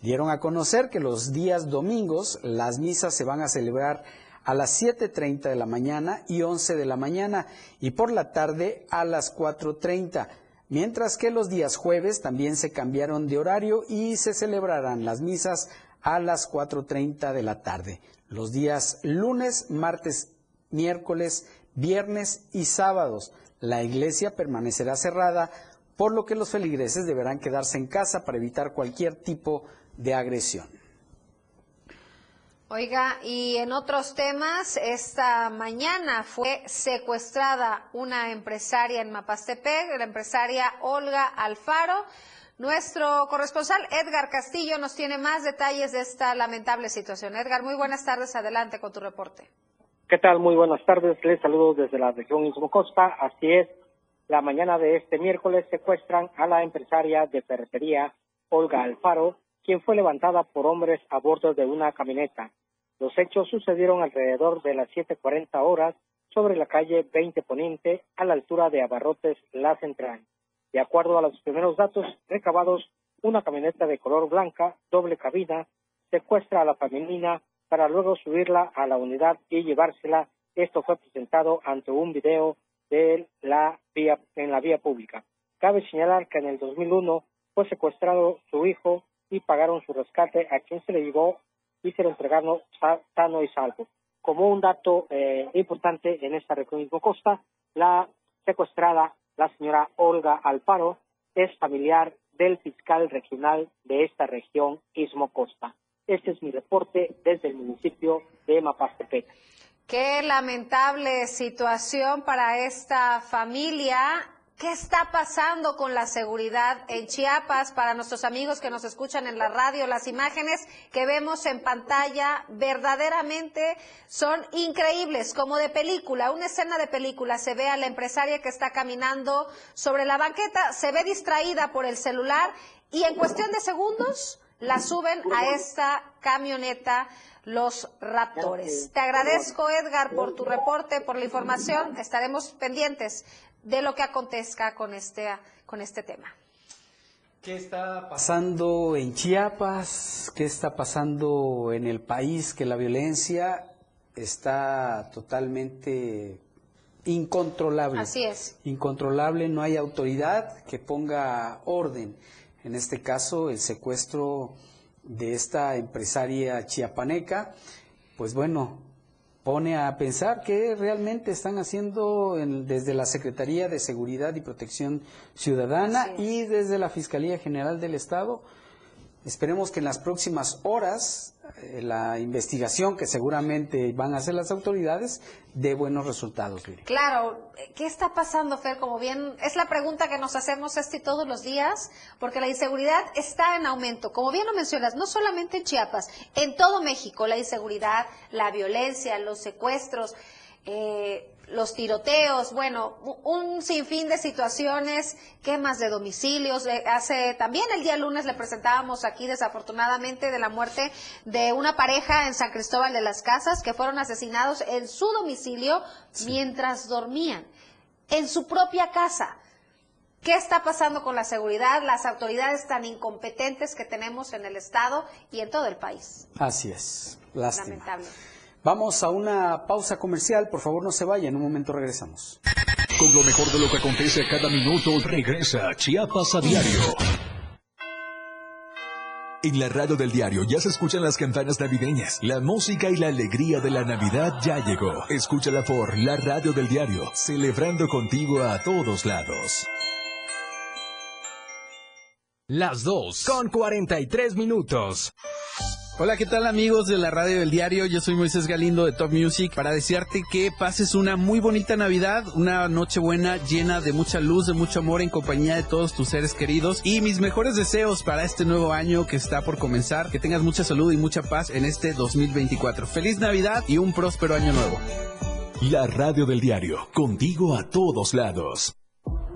Dieron a conocer que los días domingos las misas se van a celebrar a las 7.30 de la mañana y 11 de la mañana y por la tarde a las 4.30, mientras que los días jueves también se cambiaron de horario y se celebrarán las misas a las 4.30 de la tarde. Los días lunes, martes, miércoles, viernes y sábados la iglesia permanecerá cerrada, por lo que los feligreses deberán quedarse en casa para evitar cualquier tipo de agresión. Oiga, y en otros temas, esta mañana fue secuestrada una empresaria en Mapastepec, la empresaria Olga Alfaro. Nuestro corresponsal Edgar Castillo nos tiene más detalles de esta lamentable situación. Edgar, muy buenas tardes, adelante con tu reporte. ¿Qué tal? Muy buenas tardes, les saludo desde la región Istmo Costa. Así es, la mañana de este miércoles secuestran a la empresaria de ferretería Olga Alfaro, quien fue levantada por hombres a bordo de una camioneta. Los hechos sucedieron alrededor de las 7.40 horas sobre la calle 20 Poniente, a la altura de Abarrotes La Central. De acuerdo a los primeros datos recabados, una camioneta de color blanca, doble cabina, secuestra a la femenina para luego subirla a la unidad y llevársela. Esto fue presentado ante un video de la vía, en la vía pública. Cabe señalar que en el 2001 fue secuestrado su hijo y pagaron su rescate a quien se le llevó y se lo entregaron sano y salvo. Como un dato eh, importante en esta región de Costa, la secuestrada, la señora Olga Alfaro, es familiar del fiscal regional de esta región, Istmo Costa. Este es mi reporte desde el municipio de Mapastepec. Qué lamentable situación para esta familia. ¿Qué está pasando con la seguridad en Chiapas para nuestros amigos que nos escuchan en la radio? Las imágenes que vemos en pantalla verdaderamente son increíbles, como de película, una escena de película. Se ve a la empresaria que está caminando sobre la banqueta, se ve distraída por el celular y en cuestión de segundos la suben a esta camioneta los raptores. Te agradezco, Edgar, por tu reporte, por la información. Estaremos pendientes de lo que acontezca con este, con este tema. ¿Qué está pasando en Chiapas? ¿Qué está pasando en el país? Que la violencia está totalmente incontrolable. Así es. Incontrolable, no hay autoridad que ponga orden. En este caso, el secuestro de esta empresaria chiapaneca, pues bueno, pone a pensar qué realmente están haciendo desde la Secretaría de Seguridad y Protección Ciudadana y desde la Fiscalía General del Estado. Esperemos que en las próximas horas eh, la investigación que seguramente van a hacer las autoridades dé buenos resultados. Claro, ¿qué está pasando, Fer? Como bien, es la pregunta que nos hacemos este todos los días, porque la inseguridad está en aumento. Como bien lo mencionas, no solamente en Chiapas, en todo México, la inseguridad, la violencia, los secuestros. Eh, los tiroteos, bueno, un sinfín de situaciones, quemas de domicilios. Hace también el día lunes le presentábamos aquí desafortunadamente de la muerte de una pareja en San Cristóbal de las Casas que fueron asesinados en su domicilio mientras dormían en su propia casa. ¿Qué está pasando con la seguridad? Las autoridades tan incompetentes que tenemos en el Estado y en todo el país. Así es. Lástima. Lamentable. Vamos a una pausa comercial, por favor no se vaya, en un momento regresamos. Con lo mejor de lo que acontece cada minuto, regresa Chiapas a diario. En la radio del diario ya se escuchan las campanas navideñas. La música y la alegría de la Navidad ya llegó. Escúchala por la radio del diario, celebrando contigo a todos lados. Las 2 con 43 minutos. Hola, ¿qué tal amigos de la radio del diario? Yo soy Moisés Galindo de Top Music para desearte que pases una muy bonita Navidad, una noche buena llena de mucha luz, de mucho amor en compañía de todos tus seres queridos y mis mejores deseos para este nuevo año que está por comenzar, que tengas mucha salud y mucha paz en este 2024. Feliz Navidad y un próspero año nuevo. La radio del diario, contigo a todos lados.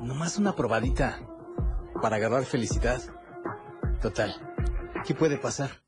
Nomás una probadita para agarrar felicidad. Total, ¿qué puede pasar?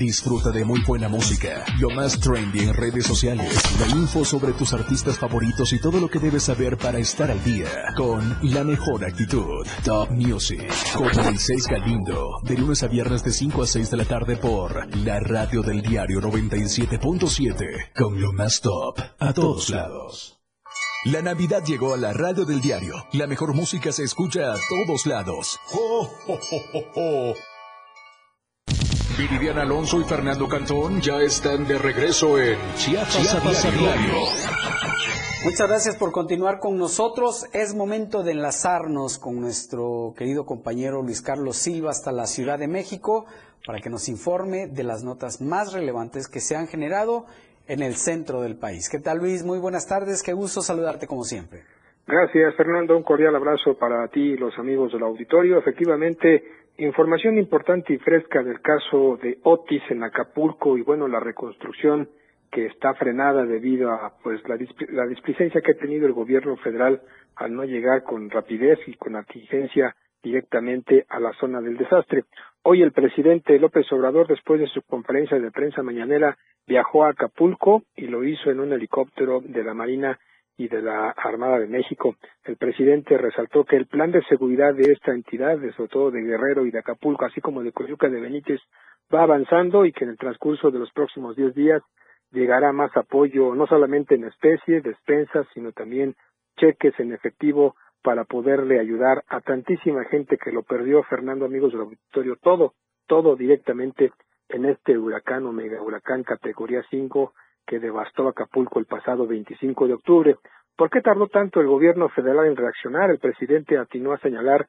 Disfruta de muy buena música, lo más trendy en redes sociales, la info sobre tus artistas favoritos y todo lo que debes saber para estar al día con la mejor actitud. Top Music con Moisés Galindo, de lunes a viernes de 5 a 6 de la tarde por la radio del diario 97.7 con lo más top a todos lados. La Navidad llegó a la radio del diario. La mejor música se escucha a todos lados. ¡Oh, oh, oh, oh, oh! Viridiana Alonso y Fernando Cantón ya están de regreso en Chiapas, a Diario. Muchas gracias por continuar con nosotros. Es momento de enlazarnos con nuestro querido compañero Luis Carlos Silva hasta la Ciudad de México para que nos informe de las notas más relevantes que se han generado en el centro del país. ¿Qué tal Luis? Muy buenas tardes. Qué gusto saludarte como siempre. Gracias Fernando. Un cordial abrazo para ti y los amigos del auditorio. Efectivamente, Información importante y fresca del caso de Otis en Acapulco y bueno, la reconstrucción que está frenada debido a pues la, la displicencia que ha tenido el gobierno federal al no llegar con rapidez y con exigencia directamente a la zona del desastre. Hoy el presidente López Obrador, después de su conferencia de prensa mañanera, viajó a Acapulco y lo hizo en un helicóptero de la Marina y de la Armada de México. El presidente resaltó que el plan de seguridad de esta entidad, sobre todo de Guerrero y de Acapulco, así como de Coyuca de Benítez, va avanzando y que en el transcurso de los próximos diez días llegará más apoyo, no solamente en especie, despensas, sino también cheques en efectivo para poderle ayudar a tantísima gente que lo perdió, Fernando, amigos del auditorio, todo, todo directamente en este huracán o mega huracán categoría 5 que devastó Acapulco el pasado 25 de octubre. ¿Por qué tardó tanto el gobierno federal en reaccionar? El presidente atinó a señalar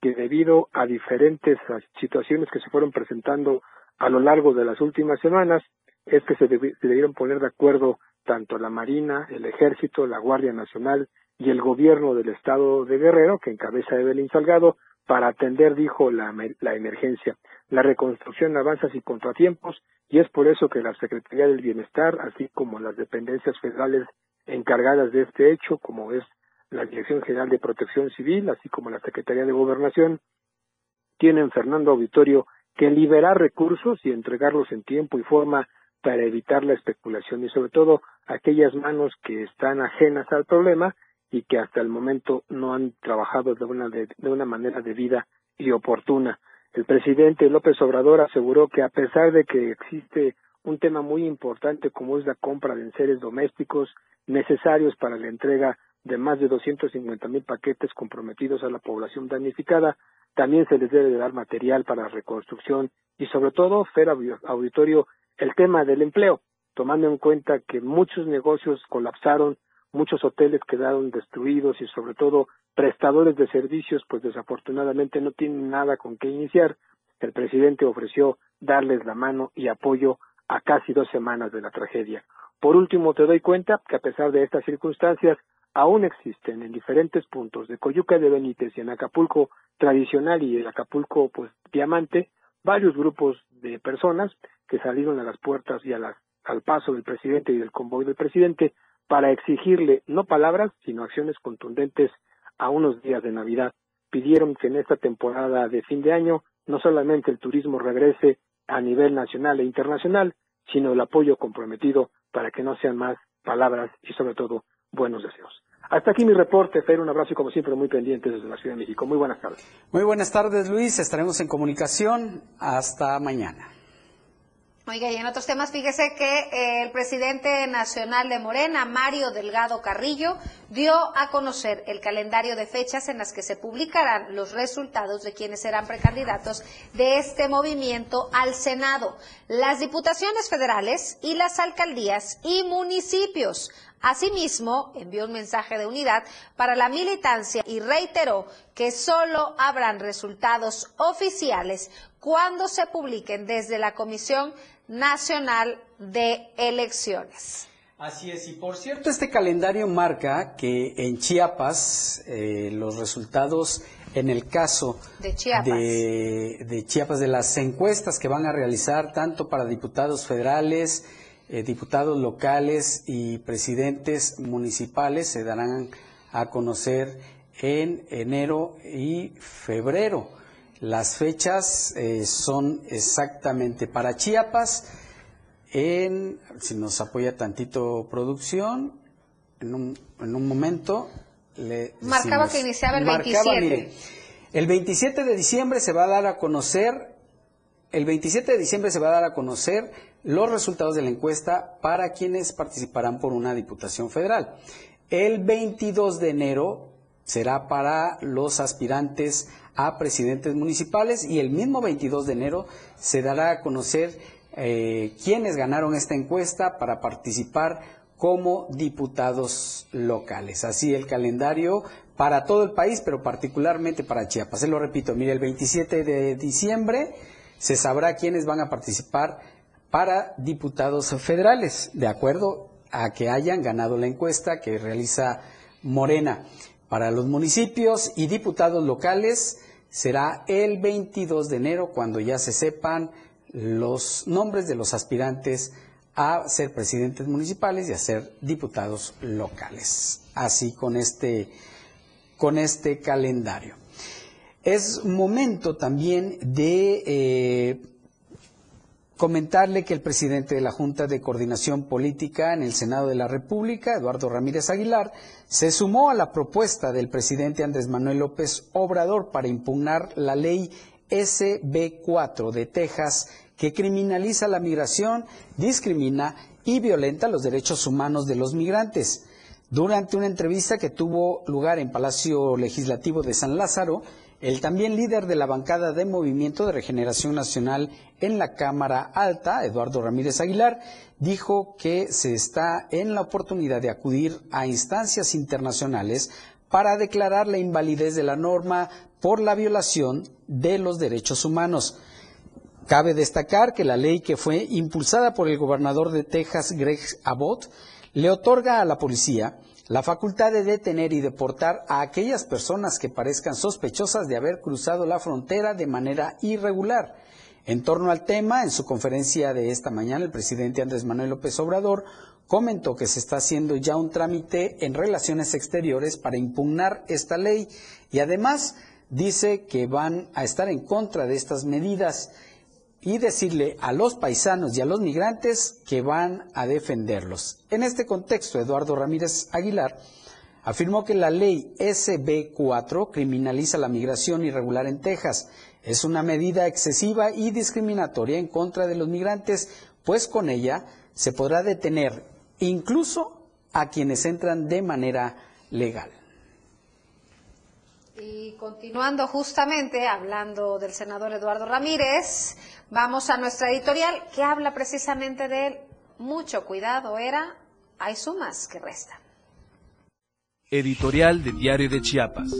que debido a diferentes situaciones que se fueron presentando a lo largo de las últimas semanas, es que se, debieron poner de acuerdo tanto la Marina, el Ejército, la Guardia Nacional y el gobierno del estado de Guerrero, que encabeza Evelyn Salgado, para atender, dijo, la, la emergencia. La reconstrucción avanza sin contratiempos y es por eso que la Secretaría del Bienestar, así como las dependencias federales encargadas de este hecho, como es la Dirección General de Protección Civil, así como la Secretaría de Gobernación, tienen, Fernando Auditorio, que liberar recursos y entregarlos en tiempo y forma para evitar la especulación y sobre todo aquellas manos que están ajenas al problema y que hasta el momento no han trabajado de una, de, de una manera debida y oportuna. El presidente López Obrador aseguró que a pesar de que existe un tema muy importante como es la compra de enseres domésticos necesarios para la entrega de más de 250 mil paquetes comprometidos a la población damnificada, también se les debe dar material para la reconstrucción y sobre todo, Fer Auditorio, el tema del empleo, tomando en cuenta que muchos negocios colapsaron, muchos hoteles quedaron destruidos y sobre todo prestadores de servicios, pues desafortunadamente no tienen nada con qué iniciar. El presidente ofreció darles la mano y apoyo a casi dos semanas de la tragedia. Por último, te doy cuenta que a pesar de estas circunstancias, aún existen en diferentes puntos de Coyuca de Benítez y en Acapulco tradicional y el Acapulco pues diamante, varios grupos de personas que salieron a las puertas y a las, al paso del presidente y del convoy del presidente para exigirle no palabras, sino acciones contundentes a unos días de Navidad. Pidieron que en esta temporada de fin de año no solamente el turismo regrese a nivel nacional e internacional, sino el apoyo comprometido para que no sean más palabras y sobre todo buenos deseos. Hasta aquí mi reporte, Fer, un abrazo y como siempre muy pendientes desde la Ciudad de México. Muy buenas tardes. Muy buenas tardes, Luis. Estaremos en comunicación. Hasta mañana. Oiga, y en otros temas, fíjese que el presidente nacional de Morena, Mario Delgado Carrillo, dio a conocer el calendario de fechas en las que se publicarán los resultados de quienes serán precandidatos de este movimiento al Senado, las diputaciones federales y las alcaldías y municipios. Asimismo, envió un mensaje de unidad para la militancia y reiteró que solo habrán resultados oficiales cuando se publiquen desde la Comisión Nacional de Elecciones. Así es, y por cierto, este calendario marca que en Chiapas eh, los resultados en el caso de Chiapas. De, Chiapas, de las encuestas que van a realizar tanto para diputados federales, eh, diputados locales y presidentes municipales, se darán a conocer en enero y febrero. Las fechas eh, son exactamente para Chiapas, en, si nos apoya tantito producción, en un, en un momento le Marcaba que iniciaba el 27. el 27 de diciembre se va a dar a conocer, el 27 de diciembre se va a dar a conocer los resultados de la encuesta para quienes participarán por una diputación federal. El 22 de enero será para los aspirantes a presidentes municipales y el mismo 22 de enero se dará a conocer eh, quienes ganaron esta encuesta para participar como diputados locales. Así el calendario para todo el país, pero particularmente para Chiapas. Se lo repito, mire, el 27 de diciembre se sabrá quiénes van a participar para diputados federales, de acuerdo a que hayan ganado la encuesta que realiza Morena. Para los municipios y diputados locales será el 22 de enero cuando ya se sepan los nombres de los aspirantes a ser presidentes municipales y a ser diputados locales. Así con este, con este calendario. Es momento también de eh, comentarle que el presidente de la Junta de Coordinación Política en el Senado de la República, Eduardo Ramírez Aguilar, se sumó a la propuesta del presidente Andrés Manuel López Obrador para impugnar la ley SB4 de Texas que criminaliza la migración, discrimina y violenta los derechos humanos de los migrantes. Durante una entrevista que tuvo lugar en Palacio Legislativo de San Lázaro, el también líder de la bancada de Movimiento de Regeneración Nacional en la Cámara Alta, Eduardo Ramírez Aguilar, dijo que se está en la oportunidad de acudir a instancias internacionales para declarar la invalidez de la norma por la violación de los derechos humanos. Cabe destacar que la ley que fue impulsada por el gobernador de Texas, Greg Abbott, le otorga a la policía la facultad de detener y deportar a aquellas personas que parezcan sospechosas de haber cruzado la frontera de manera irregular. En torno al tema, en su conferencia de esta mañana, el presidente Andrés Manuel López Obrador comentó que se está haciendo ya un trámite en relaciones exteriores para impugnar esta ley y además dice que van a estar en contra de estas medidas y decirle a los paisanos y a los migrantes que van a defenderlos. En este contexto, Eduardo Ramírez Aguilar afirmó que la ley SB4 criminaliza la migración irregular en Texas. Es una medida excesiva y discriminatoria en contra de los migrantes, pues con ella se podrá detener incluso a quienes entran de manera legal. Y continuando justamente hablando del senador Eduardo Ramírez, vamos a nuestra editorial que habla precisamente de él. Mucho cuidado, era, hay sumas que restan. Editorial de Diario de Chiapas.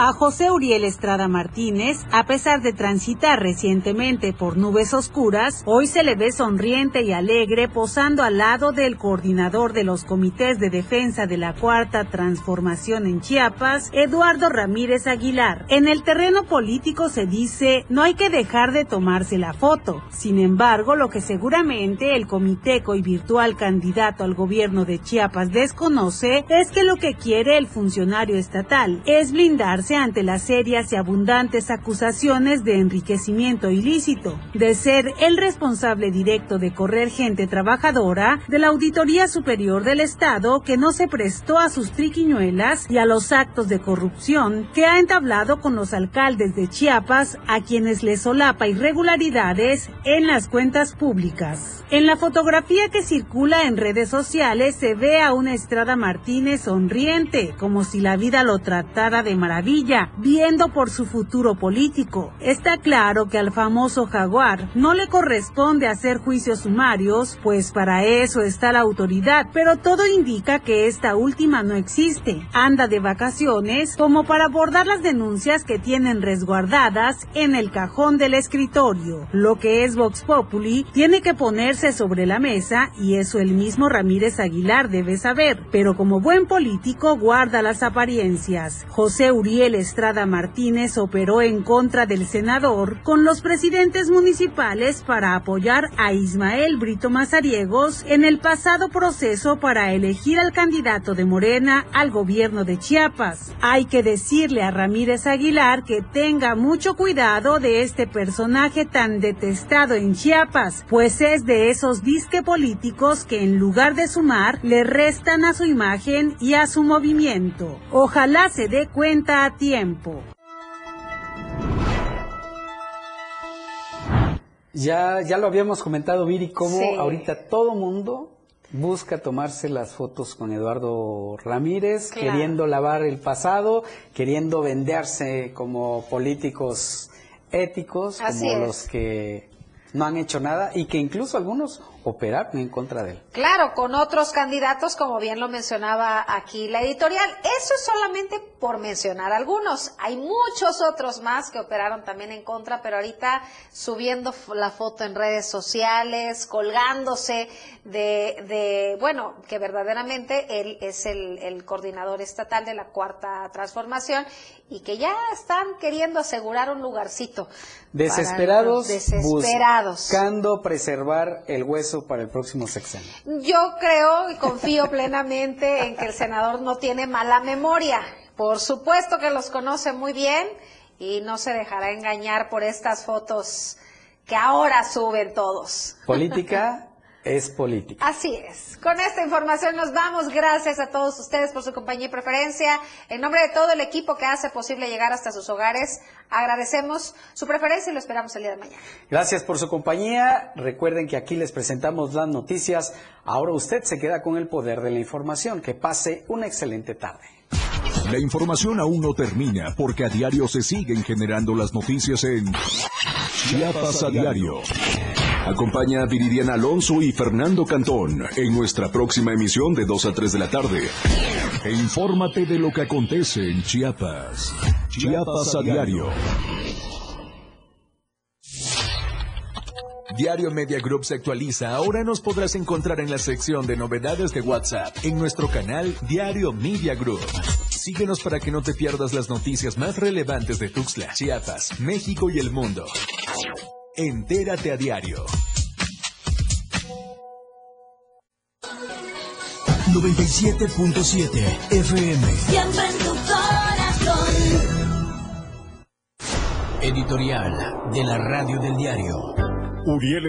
A José Uriel Estrada Martínez, a pesar de transitar recientemente por nubes oscuras, hoy se le ve sonriente y alegre posando al lado del coordinador de los comités de defensa de la Cuarta Transformación en Chiapas, Eduardo Ramírez Aguilar. En el terreno político se dice no hay que dejar de tomarse la foto. Sin embargo, lo que seguramente el comiteco y virtual candidato al gobierno de Chiapas desconoce es que lo que quiere el funcionario estatal es blindarse ante las serias y abundantes acusaciones de enriquecimiento ilícito, de ser el responsable directo de correr gente trabajadora de la Auditoría Superior del Estado que no se prestó a sus triquiñuelas y a los actos de corrupción que ha entablado con los alcaldes de Chiapas a quienes le solapa irregularidades en las cuentas públicas. En la fotografía que circula en redes sociales se ve a una Estrada Martínez sonriente, como si la vida lo tratara de maravilla viendo por su futuro político. Está claro que al famoso jaguar no le corresponde hacer juicios sumarios, pues para eso está la autoridad, pero todo indica que esta última no existe. Anda de vacaciones como para abordar las denuncias que tienen resguardadas en el cajón del escritorio. Lo que es Vox Populi tiene que ponerse sobre la mesa y eso el mismo Ramírez Aguilar debe saber, pero como buen político guarda las apariencias. José Uriel Estrada Martínez operó en contra del senador con los presidentes municipales para apoyar a Ismael Brito Mazariegos en el pasado proceso para elegir al candidato de Morena al gobierno de Chiapas. Hay que decirle a Ramírez Aguilar que tenga mucho cuidado de este personaje tan detestado en Chiapas, pues es de esos disque políticos que en lugar de sumar le restan a su imagen y a su movimiento. Ojalá se dé cuenta a tiempo. Ya, ya lo habíamos comentado, Viri, cómo ahorita todo mundo busca tomarse las fotos con Eduardo Ramírez, queriendo lavar el pasado, queriendo venderse como políticos éticos, como los que no han hecho nada y que incluso algunos operaron en contra de él. Claro, con otros candidatos, como bien lo mencionaba aquí la editorial. Eso es solamente por mencionar algunos. Hay muchos otros más que operaron también en contra, pero ahorita subiendo la foto en redes sociales, colgándose de, de bueno, que verdaderamente él es el, el coordinador estatal de la cuarta transformación y que ya están queriendo asegurar un lugarcito. Desesperados, desesperados. buscando preservar el hueso para el próximo sexenio. Yo creo y confío plenamente en que el senador no tiene mala memoria. Por supuesto que los conoce muy bien y no se dejará engañar por estas fotos que ahora suben todos. Política es política. Así es. Con esta información nos vamos. Gracias a todos ustedes por su compañía y preferencia. En nombre de todo el equipo que hace posible llegar hasta sus hogares, agradecemos su preferencia y lo esperamos el día de mañana. Gracias por su compañía. Recuerden que aquí les presentamos las noticias. Ahora usted se queda con el poder de la información. Que pase una excelente tarde. La información aún no termina porque a diario se siguen generando las noticias en Chiapas a diario. Acompaña a Viridiana Alonso y Fernando Cantón en nuestra próxima emisión de 2 a 3 de la tarde. E infórmate de lo que acontece en Chiapas. Chiapas a diario. Diario Media Group se actualiza. Ahora nos podrás encontrar en la sección de novedades de WhatsApp en nuestro canal Diario Media Group. Síguenos para que no te pierdas las noticias más relevantes de Tuxtla, Chiapas, México y el mundo. Entérate a diario. 97.7 FM. Siempre en tu corazón. Editorial de la Radio del Diario. Uriel